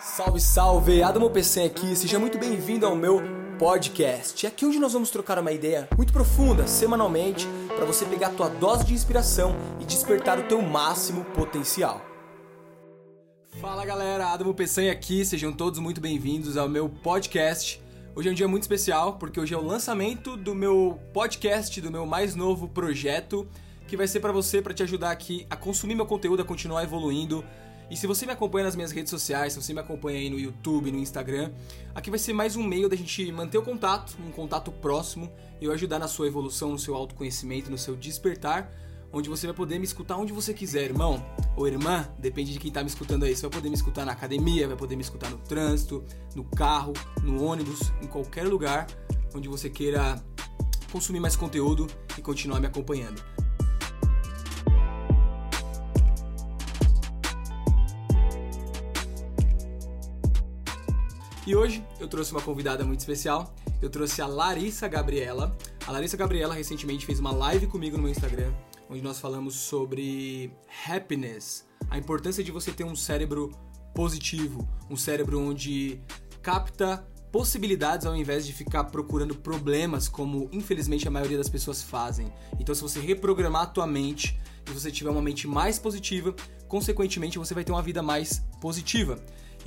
Salve, salve! Adamo PC aqui, seja muito bem-vindo ao meu podcast. É aqui onde nós vamos trocar uma ideia muito profunda, semanalmente, para você pegar a tua dose de inspiração e despertar o teu máximo potencial. Fala galera, Adamo Peçanha aqui, sejam todos muito bem-vindos ao meu podcast. Hoje é um dia muito especial porque hoje é o lançamento do meu podcast, do meu mais novo projeto, que vai ser para você, para te ajudar aqui a consumir meu conteúdo, a continuar evoluindo e se você me acompanha nas minhas redes sociais, se você me acompanha aí no YouTube, no Instagram, aqui vai ser mais um meio da gente manter o contato, um contato próximo e eu ajudar na sua evolução, no seu autoconhecimento, no seu despertar, onde você vai poder me escutar onde você quiser, irmão ou irmã, depende de quem tá me escutando aí. Você vai poder me escutar na academia, vai poder me escutar no trânsito, no carro, no ônibus, em qualquer lugar onde você queira consumir mais conteúdo e continuar me acompanhando. E hoje eu trouxe uma convidada muito especial. Eu trouxe a Larissa Gabriela. A Larissa Gabriela recentemente fez uma live comigo no meu Instagram, onde nós falamos sobre happiness, a importância de você ter um cérebro positivo, um cérebro onde capta possibilidades ao invés de ficar procurando problemas como infelizmente a maioria das pessoas fazem. Então se você reprogramar a tua mente e você tiver uma mente mais positiva, consequentemente você vai ter uma vida mais positiva.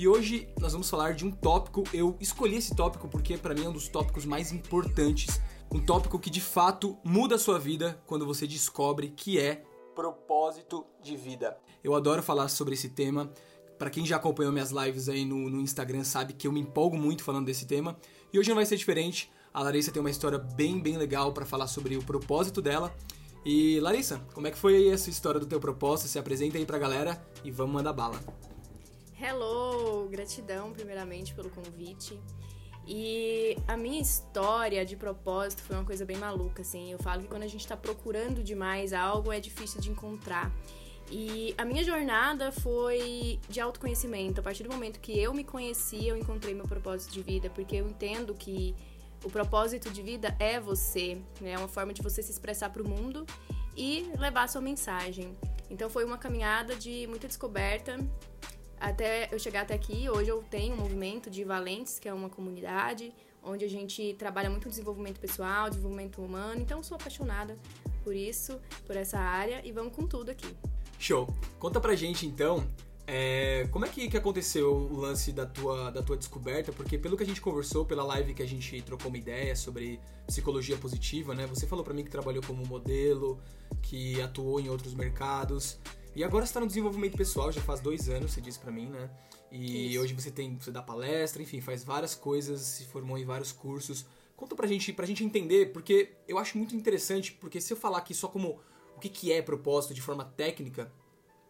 E hoje nós vamos falar de um tópico. Eu escolhi esse tópico porque para mim é um dos tópicos mais importantes, um tópico que de fato muda a sua vida quando você descobre que é propósito de vida. Eu adoro falar sobre esse tema. Para quem já acompanhou minhas lives aí no, no Instagram sabe que eu me empolgo muito falando desse tema. E hoje não vai ser diferente. A Larissa tem uma história bem, bem legal para falar sobre o propósito dela. E Larissa, como é que foi essa história do teu propósito? Se apresenta aí pra galera e vamos mandar bala. Hello! Gratidão, primeiramente, pelo convite. E a minha história de propósito foi uma coisa bem maluca, assim. Eu falo que quando a gente tá procurando demais algo, é difícil de encontrar. E a minha jornada foi de autoconhecimento. A partir do momento que eu me conheci, eu encontrei meu propósito de vida, porque eu entendo que o propósito de vida é você, né? É uma forma de você se expressar para o mundo e levar sua mensagem. Então foi uma caminhada de muita descoberta, até eu chegar até aqui, hoje eu tenho um movimento de Valentes, que é uma comunidade onde a gente trabalha muito desenvolvimento pessoal, desenvolvimento humano. Então sou apaixonada por isso, por essa área e vamos com tudo aqui. Show. Conta pra gente então, é, como é que, que aconteceu o lance da tua, da tua descoberta? Porque pelo que a gente conversou, pela live que a gente trocou uma ideia sobre psicologia positiva, né? Você falou para mim que trabalhou como modelo, que atuou em outros mercados. E agora você tá no desenvolvimento pessoal, já faz dois anos, você disse para mim, né? E Isso. hoje você tem, você dá palestra, enfim, faz várias coisas, se formou em vários cursos. Conta pra gente, pra gente entender, porque eu acho muito interessante, porque se eu falar aqui só como o que, que é propósito de forma técnica,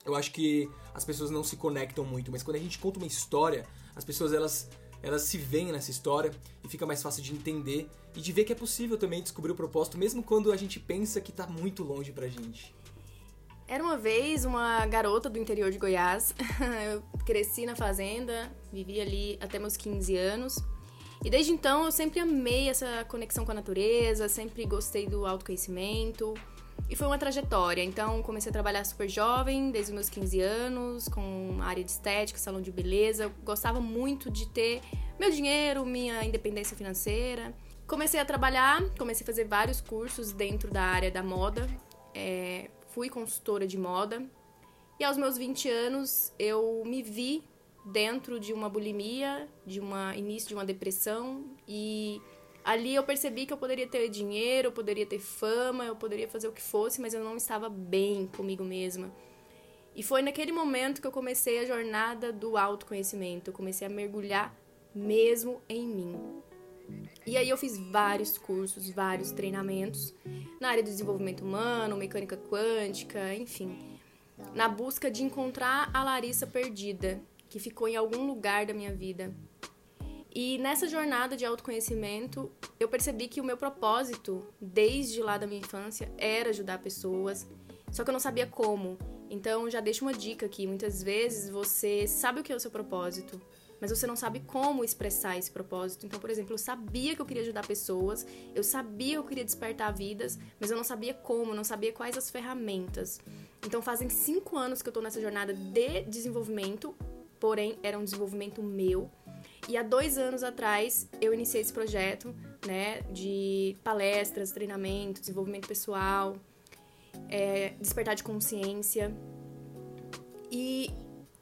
eu acho que as pessoas não se conectam muito, mas quando a gente conta uma história, as pessoas elas elas se veem nessa história e fica mais fácil de entender e de ver que é possível também descobrir o propósito, mesmo quando a gente pensa que tá muito longe pra gente. Era uma vez uma garota do interior de Goiás. eu cresci na fazenda, vivi ali até meus 15 anos. E desde então eu sempre amei essa conexão com a natureza, sempre gostei do autoconhecimento. E foi uma trajetória. Então comecei a trabalhar super jovem, desde os meus 15 anos, com área de estética, salão de beleza. Eu gostava muito de ter meu dinheiro, minha independência financeira. Comecei a trabalhar, comecei a fazer vários cursos dentro da área da moda. É, fui consultora de moda. E aos meus 20 anos eu me vi dentro de uma bulimia, de um início de uma depressão e ali eu percebi que eu poderia ter dinheiro, eu poderia ter fama, eu poderia fazer o que fosse, mas eu não estava bem comigo mesma. E foi naquele momento que eu comecei a jornada do autoconhecimento, eu comecei a mergulhar mesmo em mim. E aí eu fiz vários cursos, vários treinamentos na área do desenvolvimento humano, mecânica quântica, enfim, na busca de encontrar a Larissa perdida, que ficou em algum lugar da minha vida. E nessa jornada de autoconhecimento, eu percebi que o meu propósito, desde lá da minha infância, era ajudar pessoas, só que eu não sabia como. Então já deixo uma dica aqui, muitas vezes você sabe o que é o seu propósito, mas você não sabe como expressar esse propósito. Então, por exemplo, eu sabia que eu queria ajudar pessoas, eu sabia que eu queria despertar vidas, mas eu não sabia como, não sabia quais as ferramentas. Então, fazem cinco anos que eu tô nessa jornada de desenvolvimento porém era um desenvolvimento meu. E há dois anos atrás eu iniciei esse projeto, né, de palestras, treinamento, desenvolvimento pessoal, é, despertar de consciência. E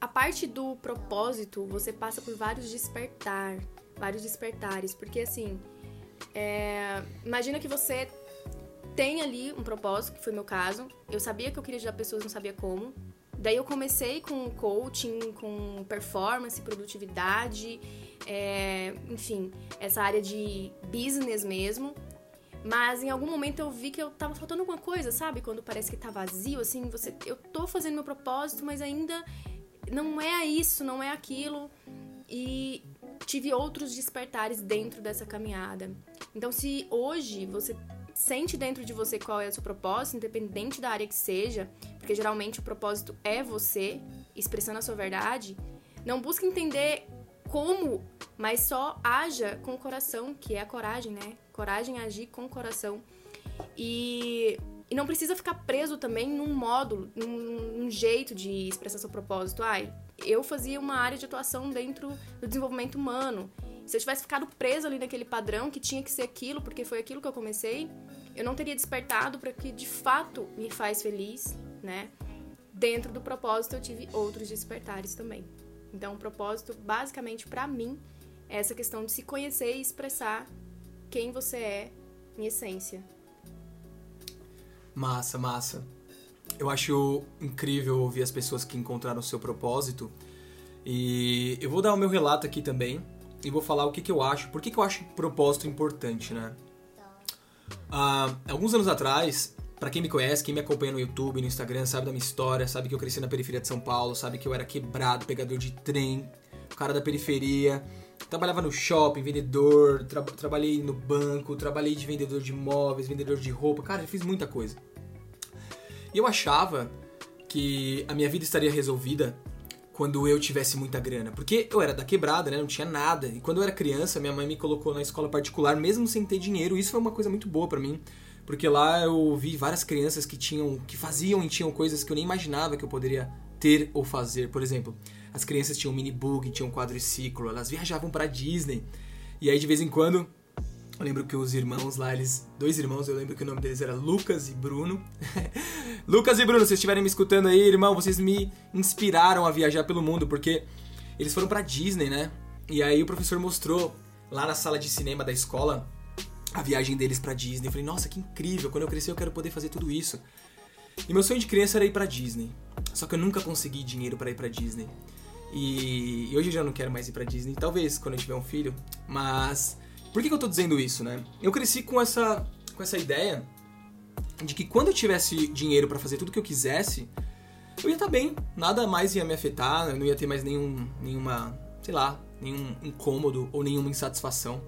a parte do propósito, você passa por vários despertar, vários despertares, porque assim, é, imagina que você tem ali um propósito, que foi meu caso. Eu sabia que eu queria ajudar pessoas, não sabia como. Daí eu comecei com coaching, com performance, produtividade, é, enfim, essa área de business mesmo. Mas em algum momento eu vi que eu tava faltando alguma coisa, sabe? Quando parece que tá vazio, assim, você, eu tô fazendo meu propósito, mas ainda não é isso, não é aquilo. E tive outros despertares dentro dessa caminhada. Então, se hoje você sente dentro de você qual é o seu propósito, independente da área que seja, porque geralmente o propósito é você expressando a sua verdade, não busque entender como, mas só haja com o coração, que é a coragem, né? Coragem agir com o coração. E, e não precisa ficar preso também num módulo, num, num jeito de expressar seu propósito. Ai, eu fazia uma área de atuação dentro do desenvolvimento humano. Se eu tivesse ficado preso ali naquele padrão que tinha que ser aquilo, porque foi aquilo que eu comecei, eu não teria despertado para que de fato me faz feliz, né? Dentro do propósito eu tive outros despertares também. Então, o propósito, basicamente, para mim, é essa questão de se conhecer e expressar quem você é em essência. Massa, massa. Eu acho incrível ouvir as pessoas que encontraram o seu propósito. E eu vou dar o meu relato aqui também. E vou falar o que, que eu acho. Por que, que eu acho propósito importante, né? Ah, alguns anos atrás, para quem me conhece, quem me acompanha no YouTube, no Instagram, sabe da minha história, sabe que eu cresci na periferia de São Paulo, sabe que eu era quebrado, pegador de trem, cara da periferia. Trabalhava no shopping, vendedor, tra trabalhei no banco, trabalhei de vendedor de imóveis, vendedor de roupa, cara, eu fiz muita coisa. E eu achava que a minha vida estaria resolvida quando eu tivesse muita grana. Porque eu era da quebrada, né? Não tinha nada. E quando eu era criança, minha mãe me colocou na escola particular, mesmo sem ter dinheiro. Isso foi uma coisa muito boa para mim. Porque lá eu vi várias crianças que tinham, que faziam e tinham coisas que eu nem imaginava que eu poderia ter ou fazer. Por exemplo, as crianças tinham mini bug, tinham quadriciclo, elas viajavam para Disney. E aí de vez em quando, eu lembro que os irmãos lá, eles, dois irmãos, eu lembro que o nome deles era Lucas e Bruno. Lucas e Bruno, se estiverem me escutando aí, irmão, vocês me inspiraram a viajar pelo mundo, porque eles foram para Disney, né? E aí o professor mostrou lá na sala de cinema da escola a viagem deles para Disney. Eu falei, nossa, que incrível, quando eu crescer eu quero poder fazer tudo isso. E meu sonho de criança era ir para Disney. Só que eu nunca consegui dinheiro para ir para Disney. E, hoje eu já não quero mais ir para Disney, talvez quando eu tiver um filho, mas por que, que eu tô dizendo isso, né? Eu cresci com essa com essa ideia de que quando eu tivesse dinheiro para fazer tudo que eu quisesse, eu ia estar tá bem, nada mais ia me afetar, eu não ia ter mais nenhum nenhuma, sei lá, nenhum incômodo ou nenhuma insatisfação.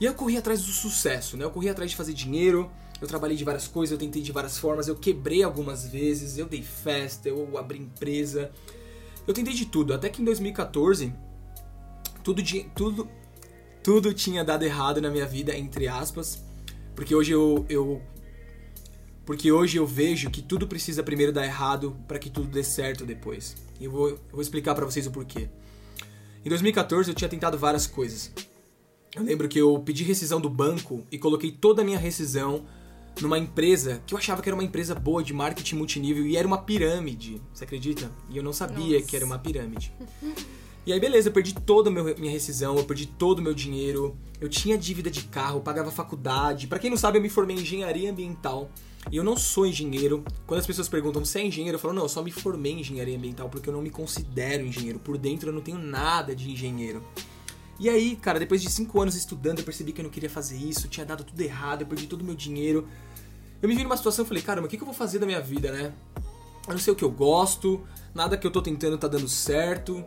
E eu corri atrás do sucesso, né? Eu corri atrás de fazer dinheiro, eu trabalhei de várias coisas, eu tentei de várias formas, eu quebrei algumas vezes, eu dei festa, eu abri empresa. Eu tentei de tudo, até que em 2014 tudo tudo tudo tinha dado errado na minha vida, entre aspas, porque hoje eu, eu porque hoje eu vejo que tudo precisa primeiro dar errado para que tudo dê certo depois. E eu vou, eu vou explicar para vocês o porquê. Em 2014 eu tinha tentado várias coisas. Eu lembro que eu pedi rescisão do banco e coloquei toda a minha rescisão numa empresa que eu achava que era uma empresa boa de marketing multinível e era uma pirâmide. Você acredita? E eu não sabia Nossa. que era uma pirâmide. E aí, beleza, eu perdi toda a minha rescisão, eu perdi todo o meu dinheiro, eu tinha dívida de carro, pagava faculdade. Para quem não sabe, eu me formei em engenharia ambiental. E eu não sou engenheiro. Quando as pessoas perguntam, você é engenheiro? Eu falo, não, eu só me formei em engenharia ambiental porque eu não me considero engenheiro. Por dentro eu não tenho nada de engenheiro. E aí, cara, depois de cinco anos estudando, eu percebi que eu não queria fazer isso, tinha dado tudo errado, eu perdi todo o meu dinheiro. Eu me vi numa situação e falei, cara, mas o que eu vou fazer da minha vida, né? Eu não sei o que eu gosto, nada que eu tô tentando tá dando certo.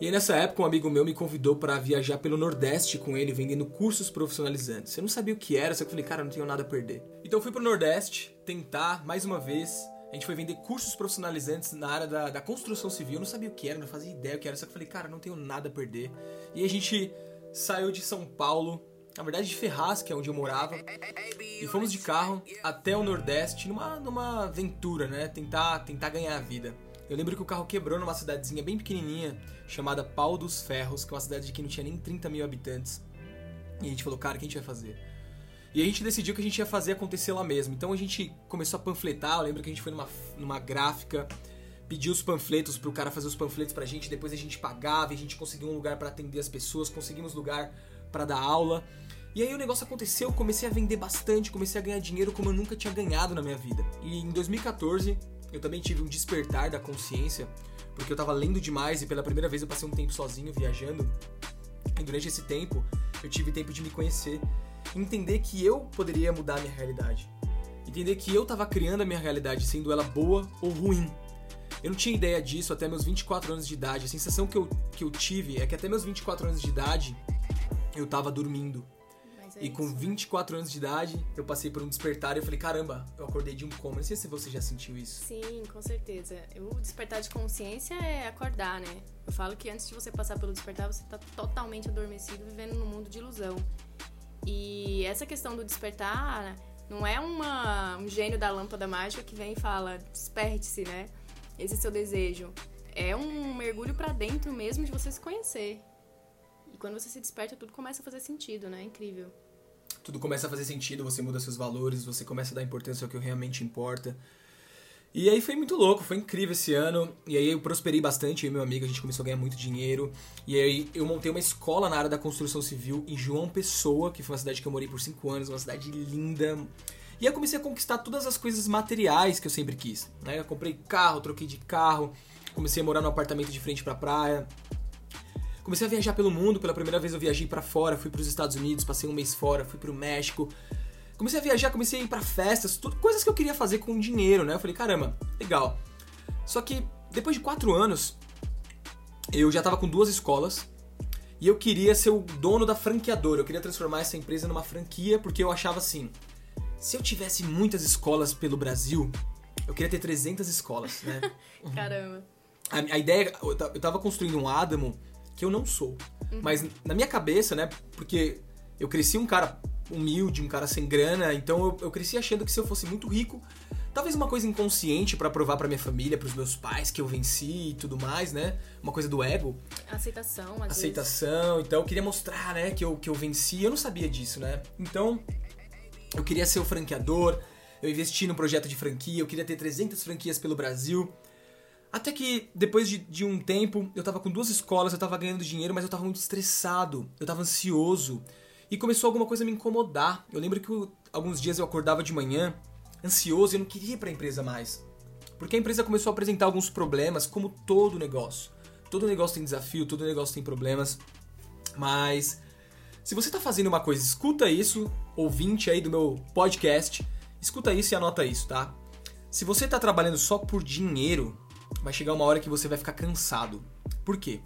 E aí nessa época um amigo meu me convidou para viajar pelo Nordeste com ele, vendendo cursos profissionalizantes. Eu não sabia o que era, só que eu falei, cara, não tenho nada a perder. Então fui pro Nordeste tentar, mais uma vez, a gente foi vender cursos profissionalizantes na área da, da construção civil. Eu não sabia o que era, não fazia ideia o que era, só que eu falei, cara, não tenho nada a perder. E a gente saiu de São Paulo, na verdade de Ferraz, que é onde eu morava, e fomos de carro até o Nordeste numa, numa aventura, né? Tentar, tentar ganhar a vida. Eu lembro que o carro quebrou numa cidadezinha bem pequenininha, chamada Pau dos Ferros, que é uma cidade que não tinha nem 30 mil habitantes. E a gente falou, cara, o que a gente vai fazer? E a gente decidiu que a gente ia fazer acontecer lá mesmo. Então a gente começou a panfletar. Eu lembro que a gente foi numa, numa gráfica, pediu os panfletos pro cara fazer os panfletos pra gente. Depois a gente pagava e a gente conseguiu um lugar para atender as pessoas, conseguimos lugar para dar aula. E aí o negócio aconteceu, comecei a vender bastante, comecei a ganhar dinheiro como eu nunca tinha ganhado na minha vida. E em 2014 eu também tive um despertar da consciência, porque eu tava lendo demais e pela primeira vez eu passei um tempo sozinho viajando. E durante esse tempo eu tive tempo de me conhecer, entender que eu poderia mudar a minha realidade. Entender que eu tava criando a minha realidade, sendo ela boa ou ruim. Eu não tinha ideia disso até meus 24 anos de idade. A sensação que eu, que eu tive é que até meus 24 anos de idade eu tava dormindo. É e com isso. 24 anos de idade, eu passei por um despertar e eu falei, caramba, eu acordei de um coma. Não sei se você já sentiu isso. Sim, com certeza. O despertar de consciência é acordar, né? Eu falo que antes de você passar pelo despertar, você tá totalmente adormecido, vivendo num mundo de ilusão. E essa questão do despertar não é uma, um gênio da lâmpada mágica que vem e fala, desperte-se, né? Esse é seu desejo. É um mergulho pra dentro mesmo de você se conhecer. E quando você se desperta, tudo começa a fazer sentido, né? Incrível. Tudo começa a fazer sentido, você muda seus valores, você começa a dar importância ao que realmente importa. E aí foi muito louco, foi incrível esse ano. E aí eu prosperei bastante, eu e meu amigo, a gente começou a ganhar muito dinheiro. E aí eu montei uma escola na área da construção civil em João Pessoa, que foi uma cidade que eu morei por 5 anos, uma cidade linda. E aí eu comecei a conquistar todas as coisas materiais que eu sempre quis. Né? Eu comprei carro, troquei de carro, comecei a morar num apartamento de frente pra praia. Comecei a viajar pelo mundo, pela primeira vez eu viajei pra fora, fui pros Estados Unidos, passei um mês fora, fui pro México. Comecei a viajar, comecei a ir pra festas, tudo coisas que eu queria fazer com dinheiro, né? Eu falei, caramba, legal. Só que depois de quatro anos, eu já tava com duas escolas e eu queria ser o dono da franqueadora. Eu queria transformar essa empresa numa franquia porque eu achava assim: se eu tivesse muitas escolas pelo Brasil, eu queria ter 300 escolas, né? Caramba. A, a ideia, eu tava construindo um Adamo que eu não sou. Mas na minha cabeça, né? Porque eu cresci um cara humilde, um cara sem grana, então eu, eu cresci achando que se eu fosse muito rico, talvez uma coisa inconsciente pra provar pra minha família, pros meus pais que eu venci e tudo mais, né? Uma coisa do ego, Aceitação, às aceitação, então eu queria mostrar, né, que eu, que eu venci, eu não sabia disso, né? Então, eu queria ser o franqueador, eu investi num projeto de franquia, eu queria ter 300 franquias pelo Brasil. Até que, depois de, de um tempo, eu tava com duas escolas, eu tava ganhando dinheiro, mas eu tava muito estressado, eu tava ansioso. E começou alguma coisa a me incomodar. Eu lembro que eu- alguns dias eu acordava de manhã, ansioso, e eu não queria ir pra empresa mais. Porque a empresa começou a apresentar alguns problemas, como todo negócio. Todo negócio tem desafio, todo negócio tem problemas. Mas se você tá fazendo uma coisa, escuta isso, ouvinte aí do meu podcast, escuta isso e anota isso, tá? Se você tá trabalhando só por dinheiro, vai chegar uma hora que você vai ficar cansado. Por quê?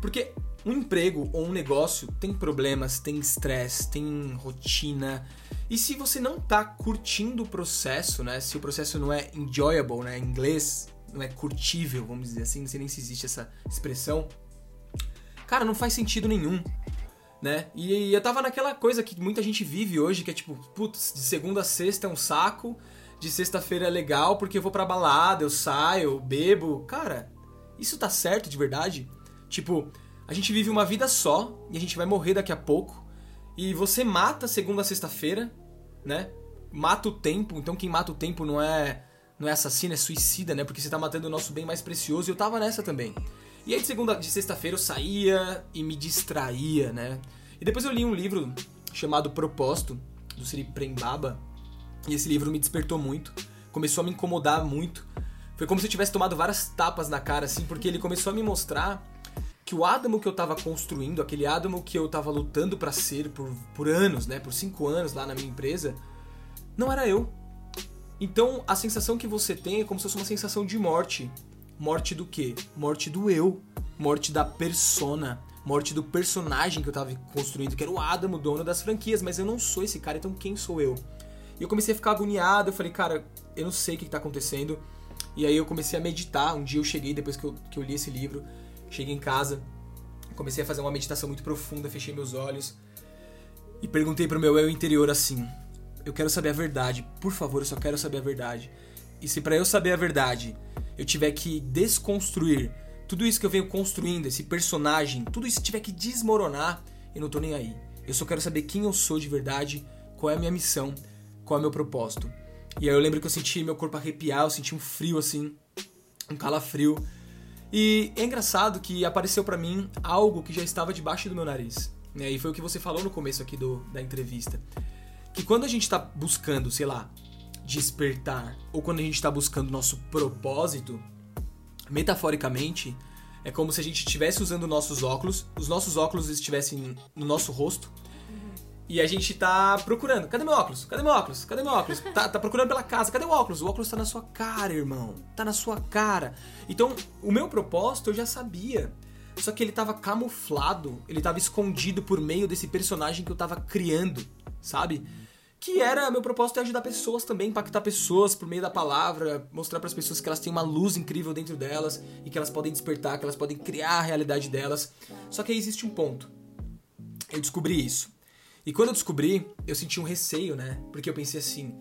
Porque um emprego ou um negócio tem problemas, tem estresse, tem rotina. E se você não tá curtindo o processo, né? Se o processo não é enjoyable, né? Em inglês, não é curtível, vamos dizer assim, não sei nem se existe essa expressão. Cara, não faz sentido nenhum, né? E eu tava naquela coisa que muita gente vive hoje, que é tipo, putz, de segunda a sexta é um saco, de sexta-feira é legal porque eu vou pra balada, eu saio, eu bebo. Cara, isso tá certo de verdade? Tipo, a gente vive uma vida só e a gente vai morrer daqui a pouco. E você mata segunda sexta-feira, né? Mata o tempo. Então quem mata o tempo não é não é assassino, é suicida, né? Porque você tá matando o nosso bem mais precioso. E eu tava nessa também. E aí de segunda de sexta-feira eu saía e me distraía, né? E depois eu li um livro chamado Propósito do Sri Prem Baba. E esse livro me despertou muito. Começou a me incomodar muito. Foi como se eu tivesse tomado várias tapas na cara, assim, porque ele começou a me mostrar que o Adamo que eu tava construindo, aquele Adamo que eu tava lutando pra ser por, por anos, né? Por cinco anos lá na minha empresa, não era eu. Então a sensação que você tem é como se fosse uma sensação de morte. Morte do quê? Morte do eu. Morte da persona. Morte do personagem que eu tava construindo, que era o Adamo, dono das franquias, mas eu não sou esse cara, então quem sou eu? E eu comecei a ficar agoniado, eu falei, cara, eu não sei o que, que tá acontecendo. E aí eu comecei a meditar. Um dia eu cheguei, depois que eu, que eu li esse livro, cheguei em casa, comecei a fazer uma meditação muito profunda, fechei meus olhos e perguntei pro meu eu interior assim: Eu quero saber a verdade, por favor, eu só quero saber a verdade. E se pra eu saber a verdade eu tiver que desconstruir tudo isso que eu venho construindo, esse personagem, tudo isso tiver que desmoronar, eu não tô nem aí. Eu só quero saber quem eu sou de verdade, qual é a minha missão, qual é o meu propósito. E aí eu lembro que eu senti meu corpo arrepiar, eu senti um frio assim, um calafrio. E é engraçado que apareceu para mim algo que já estava debaixo do meu nariz. Né? E foi o que você falou no começo aqui do, da entrevista. Que quando a gente tá buscando, sei lá, despertar, ou quando a gente tá buscando nosso propósito, metaforicamente, é como se a gente estivesse usando nossos óculos, os nossos óculos estivessem no nosso rosto, e a gente tá procurando. Cadê meu óculos? Cadê meu óculos? Cadê meu óculos? Tá, tá, procurando pela casa. Cadê o óculos? O óculos tá na sua cara, irmão. Tá na sua cara. Então, o meu propósito eu já sabia. Só que ele tava camuflado, ele tava escondido por meio desse personagem que eu tava criando, sabe? que era meu propósito é ajudar pessoas também, impactar pessoas por meio da palavra, mostrar para as pessoas que elas têm uma luz incrível dentro delas e que elas podem despertar, que elas podem criar a realidade delas. Só que aí existe um ponto. Eu descobri isso. E quando eu descobri, eu senti um receio, né? Porque eu pensei assim: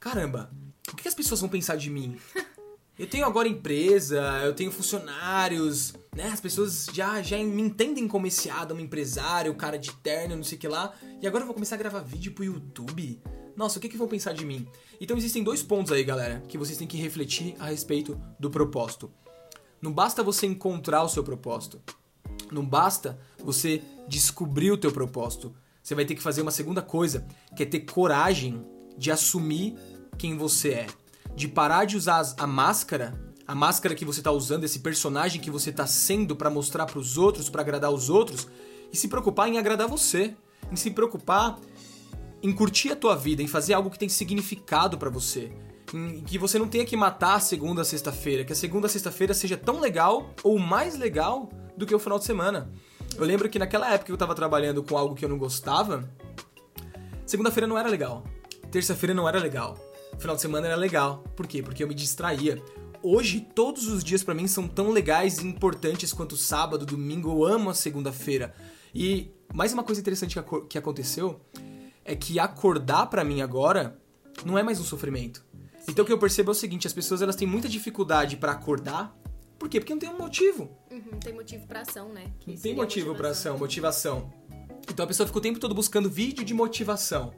caramba, o que as pessoas vão pensar de mim? Eu tenho agora empresa, eu tenho funcionários, né? As pessoas já, já me entendem como esse Adam, empresário, cara de terno, não sei o que lá. E agora eu vou começar a gravar vídeo pro YouTube? Nossa, o que, que vão pensar de mim? Então existem dois pontos aí, galera, que vocês têm que refletir a respeito do propósito. Não basta você encontrar o seu propósito. Não basta você descobrir o teu propósito. Você vai ter que fazer uma segunda coisa, que é ter coragem de assumir quem você é. De parar de usar a máscara, a máscara que você tá usando, esse personagem que você tá sendo para mostrar para os outros, para agradar os outros, e se preocupar em agradar você, em se preocupar em curtir a tua vida, em fazer algo que tem significado para você, em que você não tenha que matar a segunda sexta-feira, que a segunda sexta-feira seja tão legal ou mais legal do que o final de semana. Eu lembro que naquela época que eu tava trabalhando com algo que eu não gostava, segunda-feira não era legal, terça-feira não era legal, final de semana era legal. Por quê? Porque eu me distraía. Hoje, todos os dias para mim são tão legais e importantes quanto sábado, domingo. Eu amo a segunda-feira. E mais uma coisa interessante que aconteceu é que acordar para mim agora não é mais um sofrimento. Então o que eu percebo é o seguinte: as pessoas elas têm muita dificuldade para acordar. Por quê? Porque não tem um motivo. Uhum, tem motivo para ação, né? Que tem motivo para ação, motivação. Então a pessoa fica o tempo todo buscando vídeo de motivação.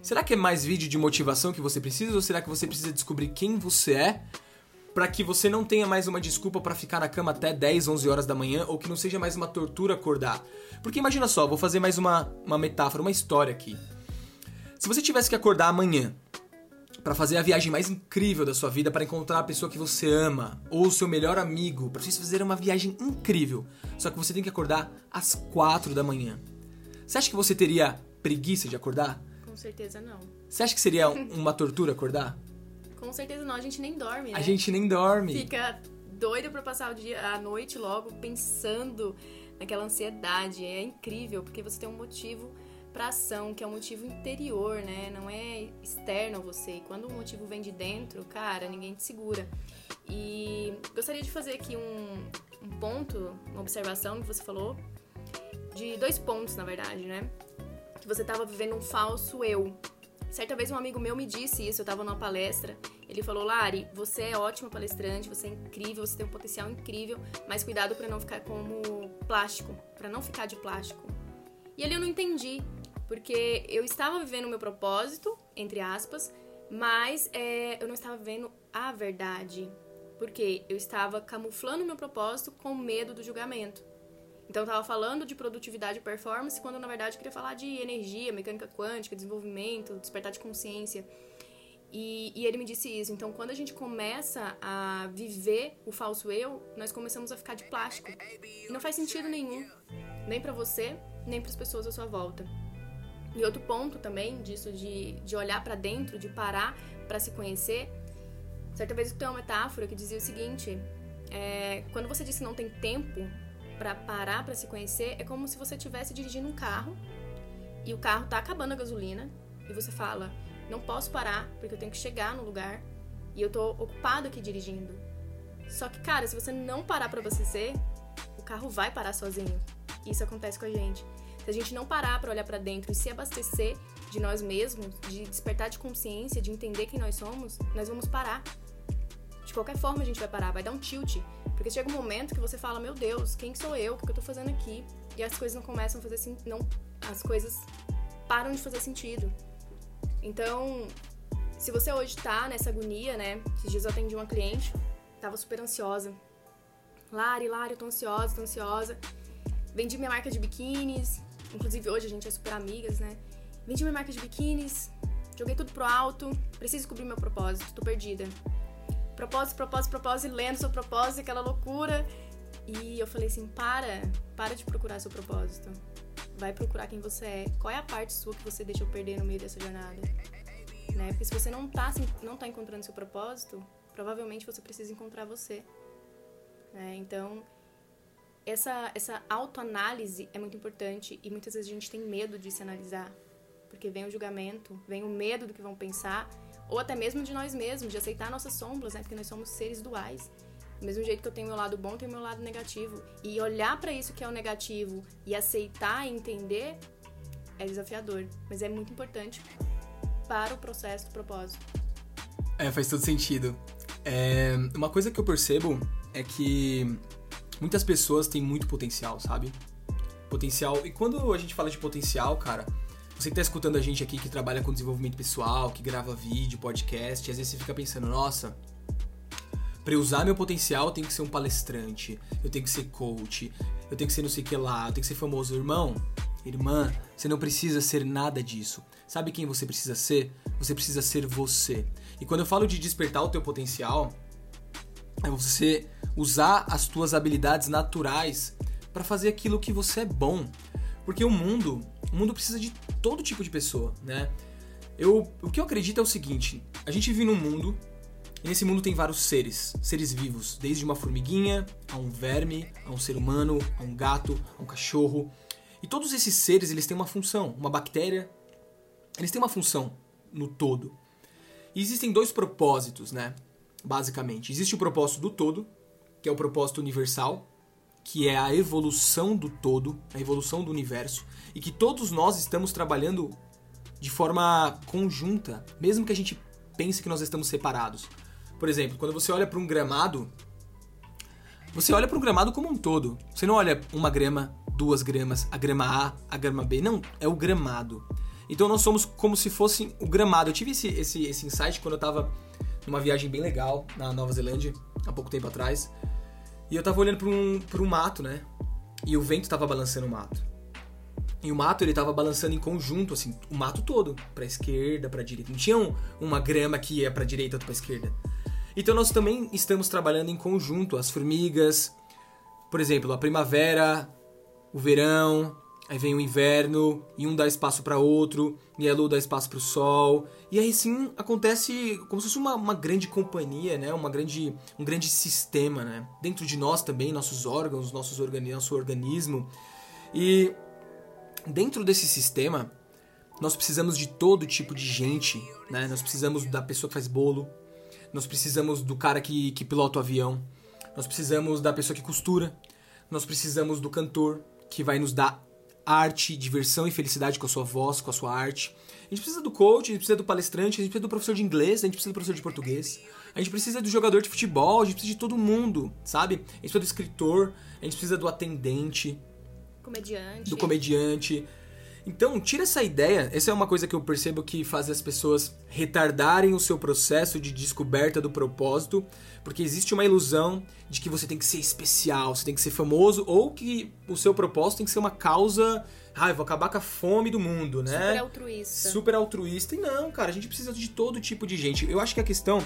Será que é mais vídeo de motivação que você precisa ou será que você precisa descobrir quem você é para que você não tenha mais uma desculpa para ficar na cama até 10, 11 horas da manhã ou que não seja mais uma tortura acordar? Porque imagina só, vou fazer mais uma, uma metáfora, uma história aqui. Se você tivesse que acordar amanhã para fazer a viagem mais incrível da sua vida, para encontrar a pessoa que você ama ou o seu melhor amigo, para vocês fazerem uma viagem incrível, só que você tem que acordar às 4 da manhã. Você acha que você teria preguiça de acordar? Com certeza não. Você acha que seria uma tortura acordar? Com certeza não, a gente nem dorme, né? A gente nem dorme. Fica doido pra passar o dia, a noite logo pensando naquela ansiedade. É incrível, porque você tem um motivo para ação, que é um motivo interior, né? Não é externo a você. E quando o motivo vem de dentro, cara, ninguém te segura. E gostaria de fazer aqui um, um ponto, uma observação que você falou, de dois pontos, na verdade, né? que você estava vivendo um falso eu. Certa vez um amigo meu me disse isso, eu estava numa palestra, ele falou: "Lari, você é ótima palestrante, você é incrível, você tem um potencial incrível, mas cuidado para não ficar como plástico, para não ficar de plástico". E ali eu não entendi, porque eu estava vivendo o meu propósito, entre aspas, mas é, eu não estava vivendo a verdade, porque eu estava camuflando meu propósito com medo do julgamento. Então eu tava falando de produtividade e performance, quando na verdade eu queria falar de energia, mecânica quântica, desenvolvimento, despertar de consciência. E, e, ele me disse isso. Então, quando a gente começa a viver o falso eu, nós começamos a ficar de plástico. E não faz sentido nenhum, nem para você, nem para as pessoas à sua volta. E outro ponto também disso de, de olhar para dentro, de parar para se conhecer. Certa vez eu tenho uma metáfora que dizia o seguinte: é, quando você diz que não tem tempo para parar para se conhecer é como se você estivesse dirigindo um carro e o carro tá acabando a gasolina e você fala: "Não posso parar porque eu tenho que chegar no lugar e eu tô ocupado aqui dirigindo". Só que, cara, se você não parar para abastecer, o carro vai parar sozinho. Isso acontece com a gente. Se a gente não parar para olhar para dentro e se abastecer de nós mesmos, de despertar de consciência, de entender quem nós somos, nós vamos parar. De qualquer forma a gente vai parar, vai dar um tilt. Porque chega um momento que você fala, meu Deus, quem sou eu? O que eu tô fazendo aqui? E as coisas não começam a fazer sentido. Não, as coisas param de fazer sentido. Então, se você hoje tá nessa agonia, né? Esses dias eu atendi uma cliente, tava super ansiosa. Lari, Lari, eu tô ansiosa, tô ansiosa. Vendi minha marca de biquínis. Inclusive hoje a gente é super amigas, né? Vendi minha marca de biquínis, joguei tudo pro alto, preciso descobrir meu propósito, tô perdida. Propósito, propósito, propósito, lendo seu propósito, aquela loucura. E eu falei assim: para, para de procurar seu propósito. Vai procurar quem você é. Qual é a parte sua que você deixou perder no meio dessa jornada? Né? Porque se você não tá, não tá encontrando seu propósito, provavelmente você precisa encontrar você. Né? Então, essa, essa autoanálise é muito importante e muitas vezes a gente tem medo de se analisar. Porque vem o julgamento, vem o medo do que vão pensar, ou até mesmo de nós mesmos, de aceitar nossas sombras, né? Porque nós somos seres duais. Do mesmo jeito que eu tenho meu lado bom, tenho meu lado negativo. E olhar para isso que é o negativo e aceitar e entender é desafiador, mas é muito importante para o processo do propósito. É, faz todo sentido. É, uma coisa que eu percebo é que muitas pessoas têm muito potencial, sabe? Potencial. E quando a gente fala de potencial, cara, você que tá escutando a gente aqui que trabalha com desenvolvimento pessoal, que grava vídeo, podcast, às vezes você fica pensando, nossa, para usar meu potencial eu tenho que ser um palestrante, eu tenho que ser coach, eu tenho que ser não sei o que lá, eu tenho que ser famoso. Irmão, irmã, você não precisa ser nada disso. Sabe quem você precisa ser? Você precisa ser você. E quando eu falo de despertar o teu potencial, é você usar as tuas habilidades naturais para fazer aquilo que você é bom. Porque o mundo, o mundo precisa de todo tipo de pessoa, né? Eu, o que eu acredito é o seguinte: a gente vive num mundo e nesse mundo tem vários seres, seres vivos, desde uma formiguinha, a um verme, a um ser humano, a um gato, a um cachorro. E todos esses seres, eles têm uma função, uma bactéria, eles têm uma função no todo. E existem dois propósitos, né? Basicamente, existe o propósito do todo, que é o propósito universal, que é a evolução do todo, a evolução do universo, e que todos nós estamos trabalhando de forma conjunta, mesmo que a gente pense que nós estamos separados. Por exemplo, quando você olha para um gramado, você olha para um gramado como um todo. Você não olha uma grama, duas gramas, a grama A, a grama B. Não, é o gramado. Então nós somos como se fosse o gramado. Eu tive esse, esse, esse insight quando eu estava numa viagem bem legal na Nova Zelândia, há pouco tempo atrás. E eu tava olhando para um, um mato, né? E o vento tava balançando o mato. E o mato ele tava balançando em conjunto, assim, o mato todo, pra esquerda, pra direita. Não tinha um, uma grama que ia pra direita, outra pra esquerda. Então nós também estamos trabalhando em conjunto, as formigas, por exemplo, a primavera, o verão, aí vem o inverno, e um dá espaço para outro, e a lua dá espaço para o sol, e aí sim acontece como se fosse uma, uma grande companhia, né? Uma grande, um grande sistema, né? Dentro de nós também, nossos órgãos, nossos organi nosso organismo. E dentro desse sistema, nós precisamos de todo tipo de gente, né? Nós precisamos da pessoa que faz bolo, nós precisamos do cara que, que pilota o avião, nós precisamos da pessoa que costura, nós precisamos do cantor que vai nos dar arte, diversão e felicidade com a sua voz, com a sua arte. A gente precisa do coach, a gente precisa do palestrante, a gente precisa do professor de inglês, a gente precisa do professor de português, a gente precisa do jogador de futebol, a gente precisa de todo mundo, sabe? A gente precisa do escritor, a gente precisa do atendente, comediante. do comediante. Então, tira essa ideia. Essa é uma coisa que eu percebo que faz as pessoas retardarem o seu processo de descoberta do propósito, porque existe uma ilusão de que você tem que ser especial, você tem que ser famoso, ou que o seu propósito tem que ser uma causa. Ah, eu vou acabar com a fome do mundo, né? Super altruísta. Super altruísta. E não, cara, a gente precisa de todo tipo de gente. Eu acho que a questão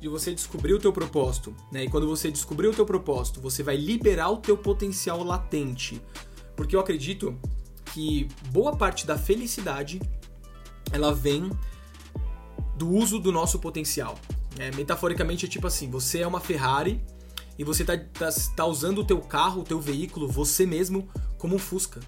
de você descobrir o teu propósito, né? E quando você descobrir o teu propósito, você vai liberar o teu potencial latente. Porque eu acredito que boa parte da felicidade ela vem do uso do nosso potencial. É, metaforicamente é tipo assim, você é uma Ferrari e você tá, tá, tá, usando o teu carro, o teu veículo, você mesmo, como um Fusca.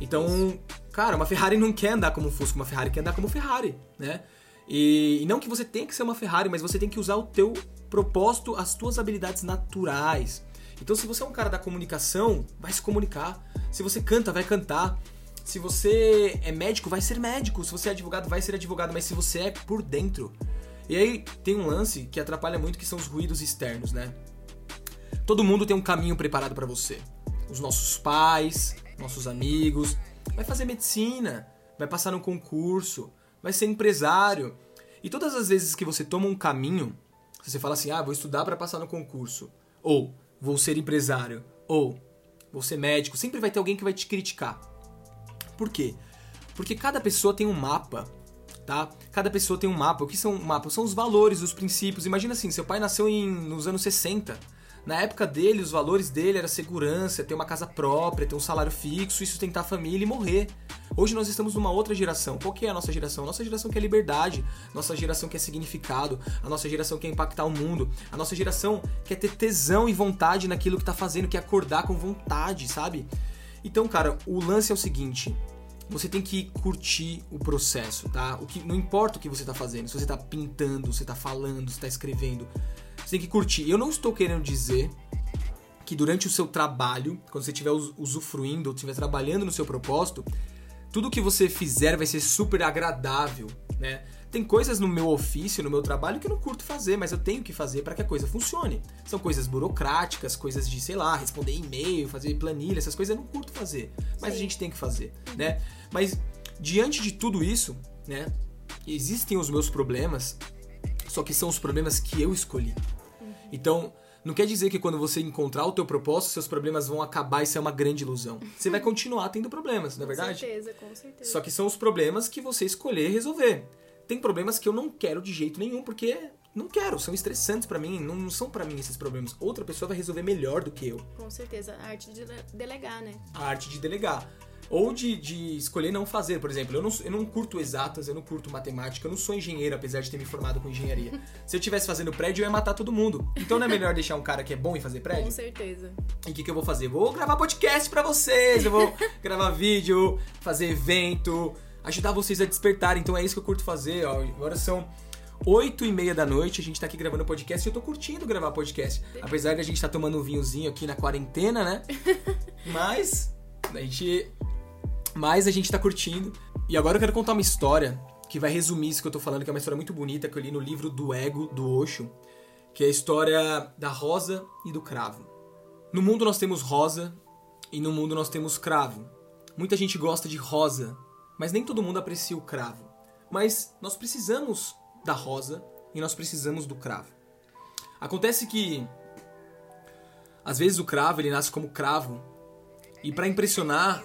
Então, cara, uma Ferrari não quer andar como um Fusca, uma Ferrari quer andar como Ferrari, né? E, e não que você tenha que ser uma Ferrari, mas você tem que usar o teu propósito, as tuas habilidades naturais. Então, se você é um cara da comunicação, vai se comunicar. Se você canta, vai cantar. Se você é médico, vai ser médico. Se você é advogado, vai ser advogado. Mas se você é por dentro. E aí tem um lance que atrapalha muito que são os ruídos externos, né? Todo mundo tem um caminho preparado para você. Os nossos pais, nossos amigos, vai fazer medicina, vai passar no concurso, vai ser empresário. E todas as vezes que você toma um caminho, você fala assim: "Ah, vou estudar para passar no concurso", ou "Vou ser empresário", ou "Vou ser médico", sempre vai ter alguém que vai te criticar. Por quê? Porque cada pessoa tem um mapa tá? Cada pessoa tem um mapa. O que são mapas? São os valores, os princípios. Imagina assim, seu pai nasceu em, nos anos 60. Na época dele, os valores dele era segurança, ter uma casa própria, ter um salário fixo e sustentar a família e morrer. Hoje nós estamos numa outra geração. Qual que é a nossa geração? Nossa geração quer liberdade, nossa geração quer significado, a nossa geração quer impactar o mundo, a nossa geração quer ter tesão e vontade naquilo que tá fazendo, quer acordar com vontade, sabe? Então, cara, o lance é o seguinte: você tem que curtir o processo, tá? O que não importa o que você está fazendo, se você está pintando, se está falando, se está escrevendo, você tem que curtir. Eu não estou querendo dizer que durante o seu trabalho, quando você estiver usufruindo ou estiver trabalhando no seu propósito, tudo que você fizer vai ser super agradável, né? Tem coisas no meu ofício, no meu trabalho que eu não curto fazer, mas eu tenho que fazer para que a coisa funcione. São coisas burocráticas, coisas de, sei lá, responder e-mail, fazer planilha, essas coisas eu não curto fazer, mas Sim. a gente tem que fazer, né? Mas diante de tudo isso, né, existem os meus problemas, só que são os problemas que eu escolhi. Então, não quer dizer que quando você encontrar o teu propósito, seus problemas vão acabar e ser uma grande ilusão. Você vai continuar tendo problemas, não é verdade? Com certeza, com certeza. Só que são os problemas que você escolher resolver. Tem problemas que eu não quero de jeito nenhum, porque não quero, são estressantes para mim, não são para mim esses problemas. Outra pessoa vai resolver melhor do que eu. Com certeza, a arte de delegar, né? A arte de delegar. Ou de, de escolher não fazer, por exemplo. Eu não, eu não curto exatas, eu não curto matemática, eu não sou engenheiro, apesar de ter me formado com engenharia. Se eu estivesse fazendo prédio, eu ia matar todo mundo. Então não é melhor deixar um cara que é bom em fazer prédio? Com certeza. E o que, que eu vou fazer? Vou gravar podcast para vocês, eu vou gravar vídeo, fazer evento, ajudar vocês a despertar. Então é isso que eu curto fazer. Ó. Agora são 8 e meia da noite, a gente tá aqui gravando podcast e eu tô curtindo gravar podcast. Apesar de a gente tá tomando um vinhozinho aqui na quarentena, né? Mas a gente. Mas a gente tá curtindo. E agora eu quero contar uma história que vai resumir isso que eu tô falando, que é uma história muito bonita que eu li no livro do Ego, do Osho, que é a história da rosa e do cravo. No mundo nós temos rosa e no mundo nós temos cravo. Muita gente gosta de rosa mas nem todo mundo aprecia o cravo. Mas nós precisamos da rosa e nós precisamos do cravo. Acontece que às vezes o cravo ele nasce como cravo e para impressionar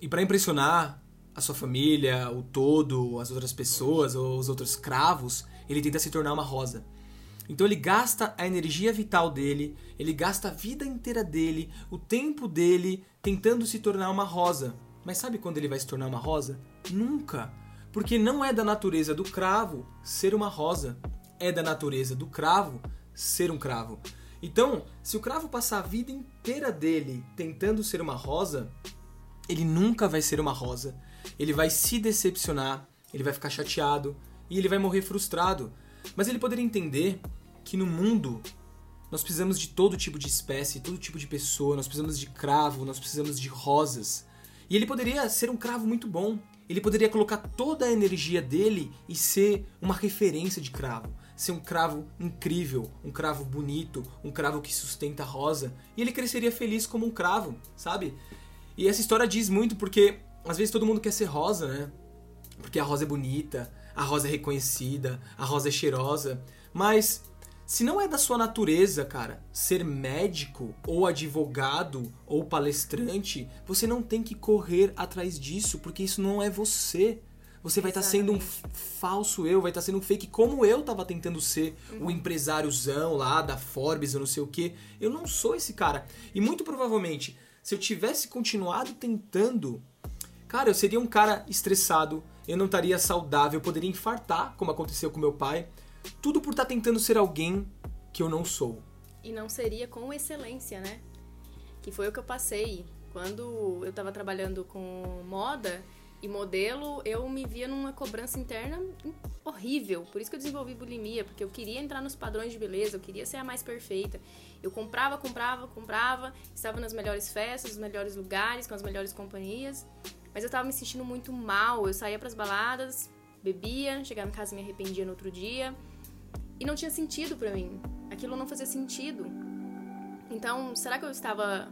e para impressionar a sua família, o todo, as outras pessoas ou os outros cravos, ele tenta se tornar uma rosa. Então ele gasta a energia vital dele, ele gasta a vida inteira dele, o tempo dele tentando se tornar uma rosa. Mas sabe quando ele vai se tornar uma rosa? Nunca! Porque não é da natureza do cravo ser uma rosa, é da natureza do cravo ser um cravo. Então, se o cravo passar a vida inteira dele tentando ser uma rosa, ele nunca vai ser uma rosa. Ele vai se decepcionar, ele vai ficar chateado e ele vai morrer frustrado. Mas ele poderia entender que no mundo nós precisamos de todo tipo de espécie, todo tipo de pessoa, nós precisamos de cravo, nós precisamos de rosas. E ele poderia ser um cravo muito bom. Ele poderia colocar toda a energia dele e ser uma referência de cravo. Ser um cravo incrível, um cravo bonito, um cravo que sustenta a rosa. E ele cresceria feliz como um cravo, sabe? E essa história diz muito porque às vezes todo mundo quer ser rosa, né? Porque a rosa é bonita, a rosa é reconhecida, a rosa é cheirosa. Mas se não é da sua natureza, cara, ser médico ou advogado ou palestrante, você não tem que correr atrás disso, porque isso não é você. Você vai estar tá sendo um falso eu, vai estar tá sendo um fake como eu tava tentando ser uhum. o empresáriozão lá da Forbes ou não sei o que. Eu não sou esse cara. E muito provavelmente, se eu tivesse continuado tentando, cara, eu seria um cara estressado, eu não estaria saudável, eu poderia infartar, como aconteceu com meu pai. Tudo por estar tá tentando ser alguém que eu não sou. E não seria com excelência, né? Que foi o que eu passei. Quando eu estava trabalhando com moda e modelo, eu me via numa cobrança interna horrível. Por isso que eu desenvolvi bulimia, porque eu queria entrar nos padrões de beleza, eu queria ser a mais perfeita. Eu comprava, comprava, comprava, estava nas melhores festas, nos melhores lugares, com as melhores companhias, mas eu estava me sentindo muito mal. Eu saía para as baladas, bebia, chegava em casa e me arrependia no outro dia. E não tinha sentido para mim. Aquilo não fazia sentido. Então, será que eu estava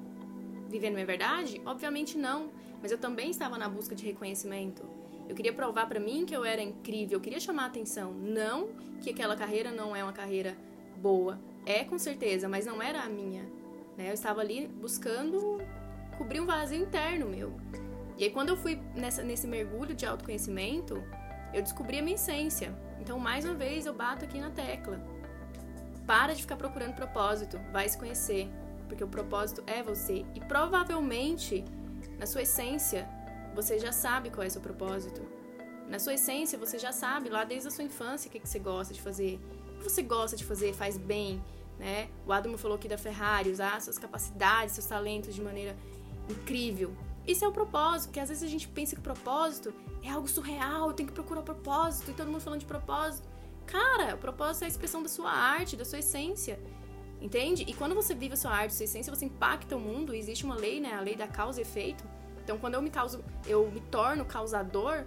vivendo minha verdade? Obviamente não. Mas eu também estava na busca de reconhecimento. Eu queria provar para mim que eu era incrível, eu queria chamar atenção. Não que aquela carreira não é uma carreira boa. É com certeza, mas não era a minha. Né? Eu estava ali buscando cobrir um vazio interno meu. E aí quando eu fui nessa, nesse mergulho de autoconhecimento, eu descobri a minha essência. Então, mais uma vez, eu bato aqui na tecla. Para de ficar procurando propósito, vai se conhecer, porque o propósito é você. E provavelmente, na sua essência, você já sabe qual é o seu propósito. Na sua essência, você já sabe lá desde a sua infância o que, que você gosta de fazer. O que você gosta de fazer, faz bem, né? O Adamo falou aqui da Ferrari, usar suas capacidades, seus talentos de maneira incrível. Isso é o propósito, porque às vezes a gente pensa que propósito é algo surreal, tem que procurar o propósito, e todo mundo falando de propósito. Cara, o propósito é a expressão da sua arte, da sua essência. Entende? E quando você vive a sua arte, a sua essência, você impacta o mundo, existe uma lei, né? A lei da causa e efeito. Então, quando eu me causo, eu me torno causador,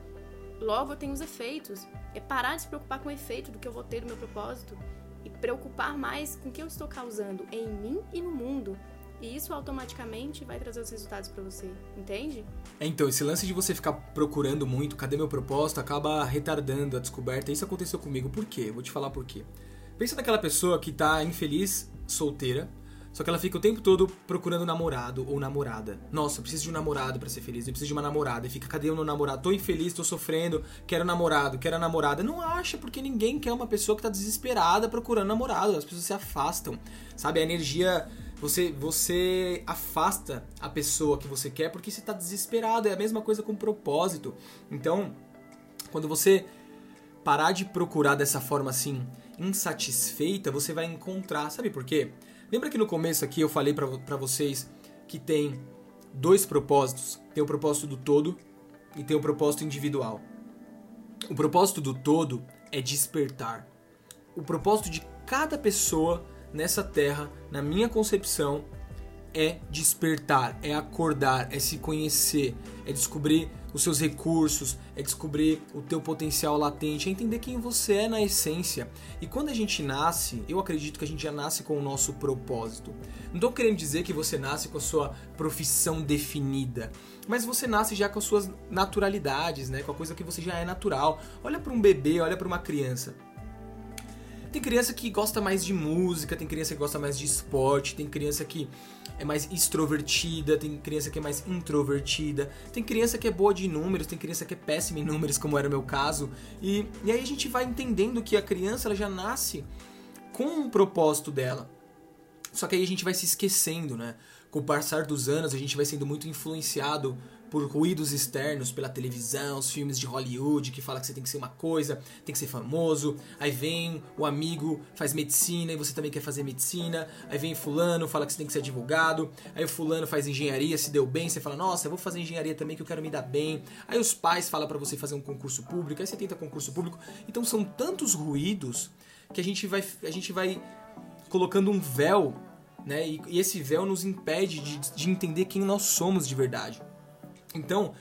logo eu tenho os efeitos. É parar de se preocupar com o efeito do que eu vou ter do meu propósito e preocupar mais com o que eu estou causando em mim e no mundo. E isso automaticamente vai trazer os resultados para você, entende? É, então, esse lance de você ficar procurando muito, cadê meu propósito, acaba retardando a descoberta. Isso aconteceu comigo. Por quê? Vou te falar por quê. Pensa naquela pessoa que tá infeliz, solteira, só que ela fica o tempo todo procurando namorado ou namorada. Nossa, eu preciso de um namorado para ser feliz, eu preciso de uma namorada. E fica, cadê o meu namorado? Tô infeliz, tô sofrendo, quero namorado, quero namorada. Não acha, porque ninguém quer uma pessoa que tá desesperada procurando namorado. As pessoas se afastam, sabe? A energia. Você, você afasta a pessoa que você quer porque você tá desesperado. É a mesma coisa com propósito. Então, quando você parar de procurar dessa forma assim, insatisfeita, você vai encontrar. Sabe por quê? Lembra que no começo aqui eu falei para vocês que tem dois propósitos? Tem o propósito do todo e tem o propósito individual. O propósito do todo é despertar. O propósito de cada pessoa nessa terra, na minha concepção, é despertar, é acordar, é se conhecer, é descobrir os seus recursos, é descobrir o teu potencial latente, é entender quem você é na essência. E quando a gente nasce, eu acredito que a gente já nasce com o nosso propósito. Não estou querendo dizer que você nasce com a sua profissão definida, mas você nasce já com as suas naturalidades, né? Com a coisa que você já é natural. Olha para um bebê, olha para uma criança. Tem criança que gosta mais de música, tem criança que gosta mais de esporte, tem criança que é mais extrovertida, tem criança que é mais introvertida, tem criança que é boa de números, tem criança que é péssima em números, como era o meu caso. E, e aí a gente vai entendendo que a criança ela já nasce com um propósito dela. Só que aí a gente vai se esquecendo, né? Com o passar dos anos, a gente vai sendo muito influenciado por ruídos externos, pela televisão, os filmes de Hollywood que fala que você tem que ser uma coisa, tem que ser famoso. Aí vem o amigo, faz medicina e você também quer fazer medicina. Aí vem fulano, fala que você tem que ser advogado. Aí o fulano faz engenharia, se deu bem, você fala: "Nossa, eu vou fazer engenharia também que eu quero me dar bem". Aí os pais falam para você fazer um concurso público, aí você tenta concurso público. Então são tantos ruídos que a gente vai a gente vai colocando um véu né? E, esse véu nos impede de, de entender quem nós somos de verdade. Então,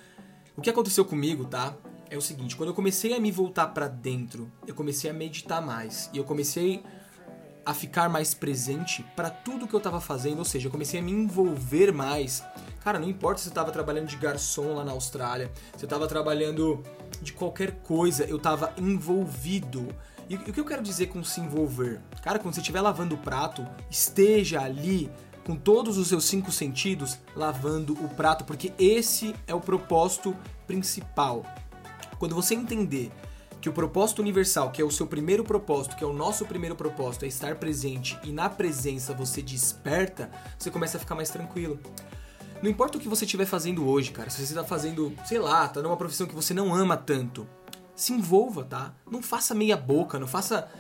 o que aconteceu comigo, tá? É o seguinte, quando eu comecei a me voltar para dentro, eu comecei a meditar mais e eu comecei a ficar mais presente para tudo que eu tava fazendo, ou seja, eu comecei a me envolver mais. Cara, não importa se eu tava trabalhando de garçom lá na Austrália, se eu tava trabalhando de qualquer coisa, eu tava envolvido. E o que eu quero dizer com se envolver? Cara, quando você estiver lavando o prato, esteja ali com todos os seus cinco sentidos, lavando o prato, porque esse é o propósito principal. Quando você entender que o propósito universal, que é o seu primeiro propósito, que é o nosso primeiro propósito, é estar presente e na presença você desperta, você começa a ficar mais tranquilo. Não importa o que você estiver fazendo hoje, cara, se você está fazendo, sei lá, tá numa profissão que você não ama tanto, se envolva, tá? Não faça meia boca, não faça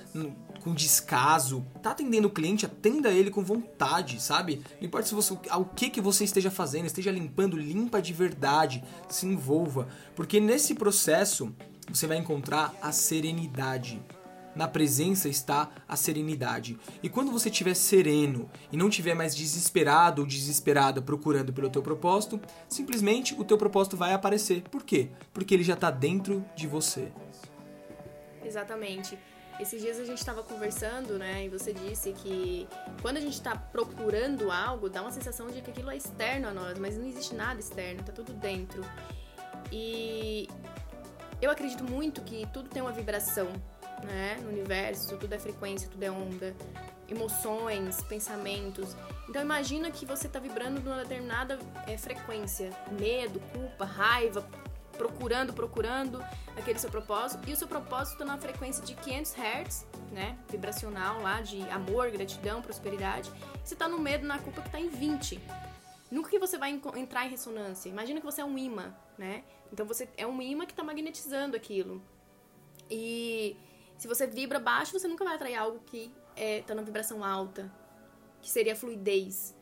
com descaso. Tá atendendo o cliente, atenda ele com vontade, sabe? Não importa se você, ao que que você esteja fazendo, esteja limpando, limpa de verdade, se envolva, porque nesse processo você vai encontrar a serenidade. Na presença está a serenidade. E quando você estiver sereno e não estiver mais desesperado ou desesperada procurando pelo teu propósito, simplesmente o teu propósito vai aparecer. Por quê? Porque ele já está dentro de você. Exatamente. Esses dias a gente estava conversando, né? E você disse que quando a gente está procurando algo, dá uma sensação de que aquilo é externo a nós, mas não existe nada externo, tá tudo dentro. E eu acredito muito que tudo tem uma vibração, né? No universo, tudo é frequência, tudo é onda, emoções, pensamentos. Então imagina que você está vibrando numa determinada é, frequência, medo, culpa, raiva, procurando, procurando aquele seu propósito. E o seu propósito está na frequência de 500 Hz, né? Vibracional lá de amor, gratidão, prosperidade. E você está no medo, na culpa que está em 20. Nunca que você vai entrar em ressonância. Imagina que você é um imã, né? Então você é um imã que está magnetizando aquilo. E se você vibra baixo, você nunca vai atrair algo que é, na vibração alta, que seria a fluidez,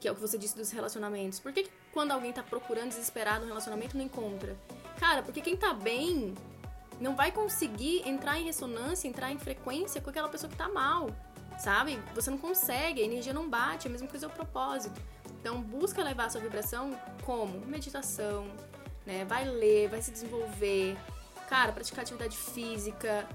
que é o que você disse dos relacionamentos. Por que, que quando alguém tá procurando desesperado um relacionamento não encontra? Cara, porque quem tá bem não vai conseguir entrar em ressonância, entrar em frequência com aquela pessoa que tá mal, sabe? Você não consegue, a energia não bate, é a mesma coisa é o propósito. Então, busca levar a sua vibração como? Meditação, né? Vai ler, vai se desenvolver, cara, praticar atividade física,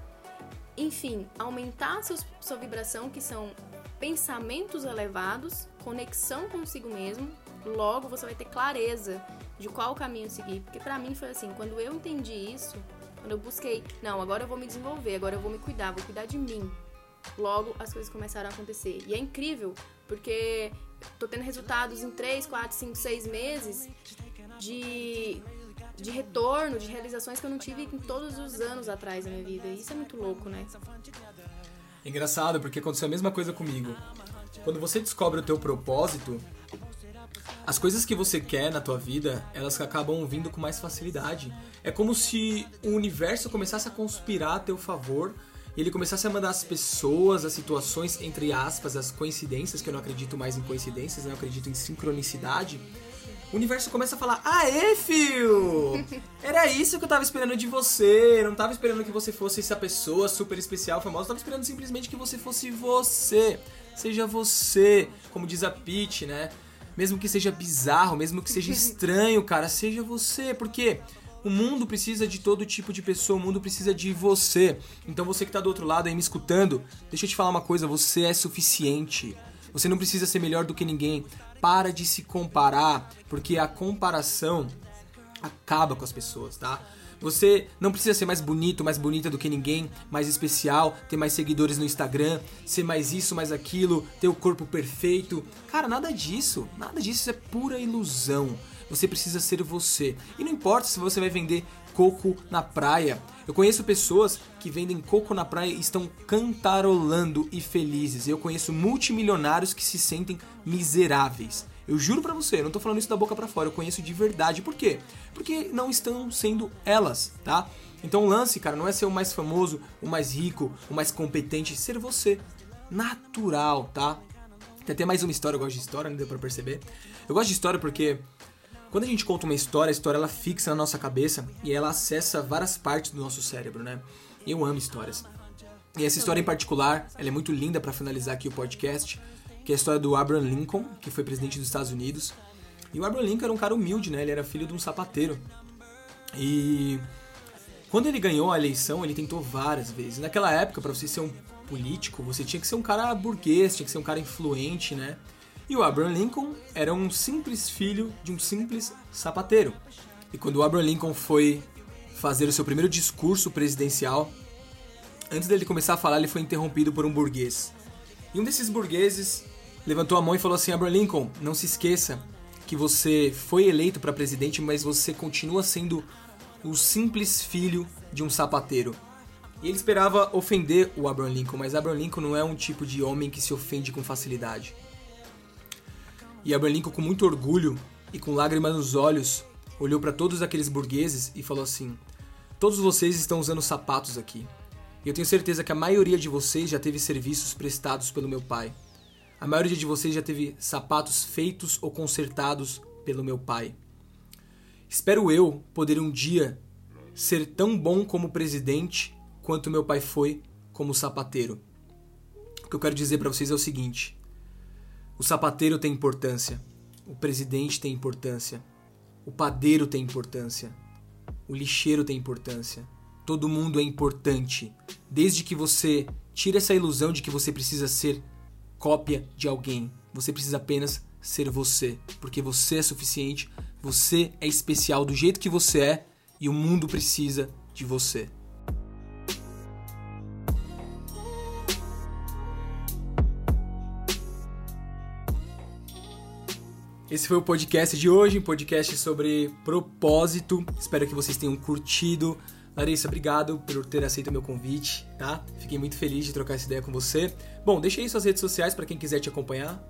enfim, aumentar seus, sua vibração, que são pensamentos elevados, conexão consigo mesmo, logo você vai ter clareza de qual caminho seguir. Porque para mim foi assim, quando eu entendi isso, quando eu busquei, não, agora eu vou me desenvolver, agora eu vou me cuidar, vou cuidar de mim. Logo as coisas começaram a acontecer. E é incrível, porque tô tendo resultados em 3, 4, 5, 6 meses de, de retorno, de realizações que eu não tive em todos os anos atrás da minha vida. E isso é muito louco, né? Engraçado, porque aconteceu a mesma coisa comigo. Quando você descobre o teu propósito, as coisas que você quer na tua vida, elas acabam vindo com mais facilidade. É como se o universo começasse a conspirar a teu favor e ele começasse a mandar as pessoas, as situações, entre aspas, as coincidências, que eu não acredito mais em coincidências, né? eu acredito em sincronicidade. O universo começa a falar: Aê, fio! Era isso que eu tava esperando de você. Eu não tava esperando que você fosse essa pessoa super especial, famosa. Eu tava esperando simplesmente que você fosse você. Seja você, como diz a Peach, né? Mesmo que seja bizarro, mesmo que seja estranho, cara, seja você. Porque o mundo precisa de todo tipo de pessoa, o mundo precisa de você. Então você que tá do outro lado aí me escutando, deixa eu te falar uma coisa, você é suficiente. Você não precisa ser melhor do que ninguém. Para de se comparar, porque a comparação acaba com as pessoas, tá? Você não precisa ser mais bonito, mais bonita do que ninguém, mais especial, ter mais seguidores no Instagram, ser mais isso, mais aquilo, ter o corpo perfeito. Cara, nada disso. Nada disso é pura ilusão. Você precisa ser você. E não importa se você vai vender coco na praia. Eu conheço pessoas que vendem coco na praia e estão cantarolando e felizes. Eu conheço multimilionários que se sentem miseráveis. Eu juro pra você, eu não tô falando isso da boca para fora, eu conheço de verdade. Por quê? Porque não estão sendo elas, tá? Então o lance, cara, não é ser o mais famoso, o mais rico, o mais competente, ser você. Natural, tá? Tem até mais uma história, eu gosto de história, não deu pra perceber. Eu gosto de história porque quando a gente conta uma história, a história ela fixa na nossa cabeça e ela acessa várias partes do nosso cérebro, né? Eu amo histórias. E essa história em particular, ela é muito linda para finalizar aqui o podcast, que é a história do Abraham Lincoln, que foi presidente dos Estados Unidos. E o Abraham Lincoln era um cara humilde, né? Ele era filho de um sapateiro. E quando ele ganhou a eleição, ele tentou várias vezes. Naquela época, para você ser um político, você tinha que ser um cara burguês, tinha que ser um cara influente, né? E o Abraham Lincoln era um simples filho de um simples sapateiro. E quando o Abraham Lincoln foi fazer o seu primeiro discurso presidencial, antes dele começar a falar, ele foi interrompido por um burguês. E um desses burgueses levantou a mão e falou assim: Abraham Lincoln, não se esqueça que você foi eleito para presidente, mas você continua sendo o simples filho de um sapateiro. E ele esperava ofender o Abraham Lincoln, mas Abraham Lincoln não é um tipo de homem que se ofende com facilidade. E Abraham Lincoln, com muito orgulho e com lágrimas nos olhos, olhou para todos aqueles burgueses e falou assim: Todos vocês estão usando sapatos aqui. E eu tenho certeza que a maioria de vocês já teve serviços prestados pelo meu pai. A maioria de vocês já teve sapatos feitos ou consertados pelo meu pai. Espero eu poder um dia ser tão bom como presidente quanto meu pai foi como sapateiro. O que eu quero dizer para vocês é o seguinte: o sapateiro tem importância, o presidente tem importância, o padeiro tem importância, o lixeiro tem importância, Todo mundo é importante. Desde que você tire essa ilusão de que você precisa ser cópia de alguém. Você precisa apenas ser você, porque você é suficiente, você é especial do jeito que você é e o mundo precisa de você. Esse foi o podcast de hoje, um podcast sobre propósito. Espero que vocês tenham curtido. Larissa, obrigado por ter aceito o meu convite, tá? Fiquei muito feliz de trocar essa ideia com você. Bom, deixa aí suas redes sociais para quem quiser te acompanhar.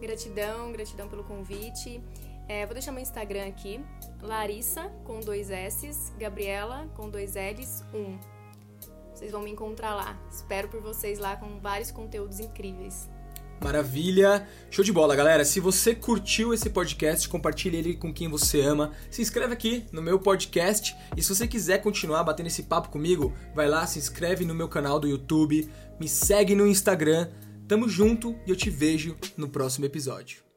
Gratidão, gratidão pelo convite. É, vou deixar meu Instagram aqui, Larissa com dois S, Gabriela com dois L's, um. Vocês vão me encontrar lá. Espero por vocês lá com vários conteúdos incríveis. Maravilha! Show de bola, galera! Se você curtiu esse podcast, compartilhe ele com quem você ama. Se inscreve aqui no meu podcast e se você quiser continuar batendo esse papo comigo, vai lá, se inscreve no meu canal do YouTube, me segue no Instagram. Tamo junto e eu te vejo no próximo episódio.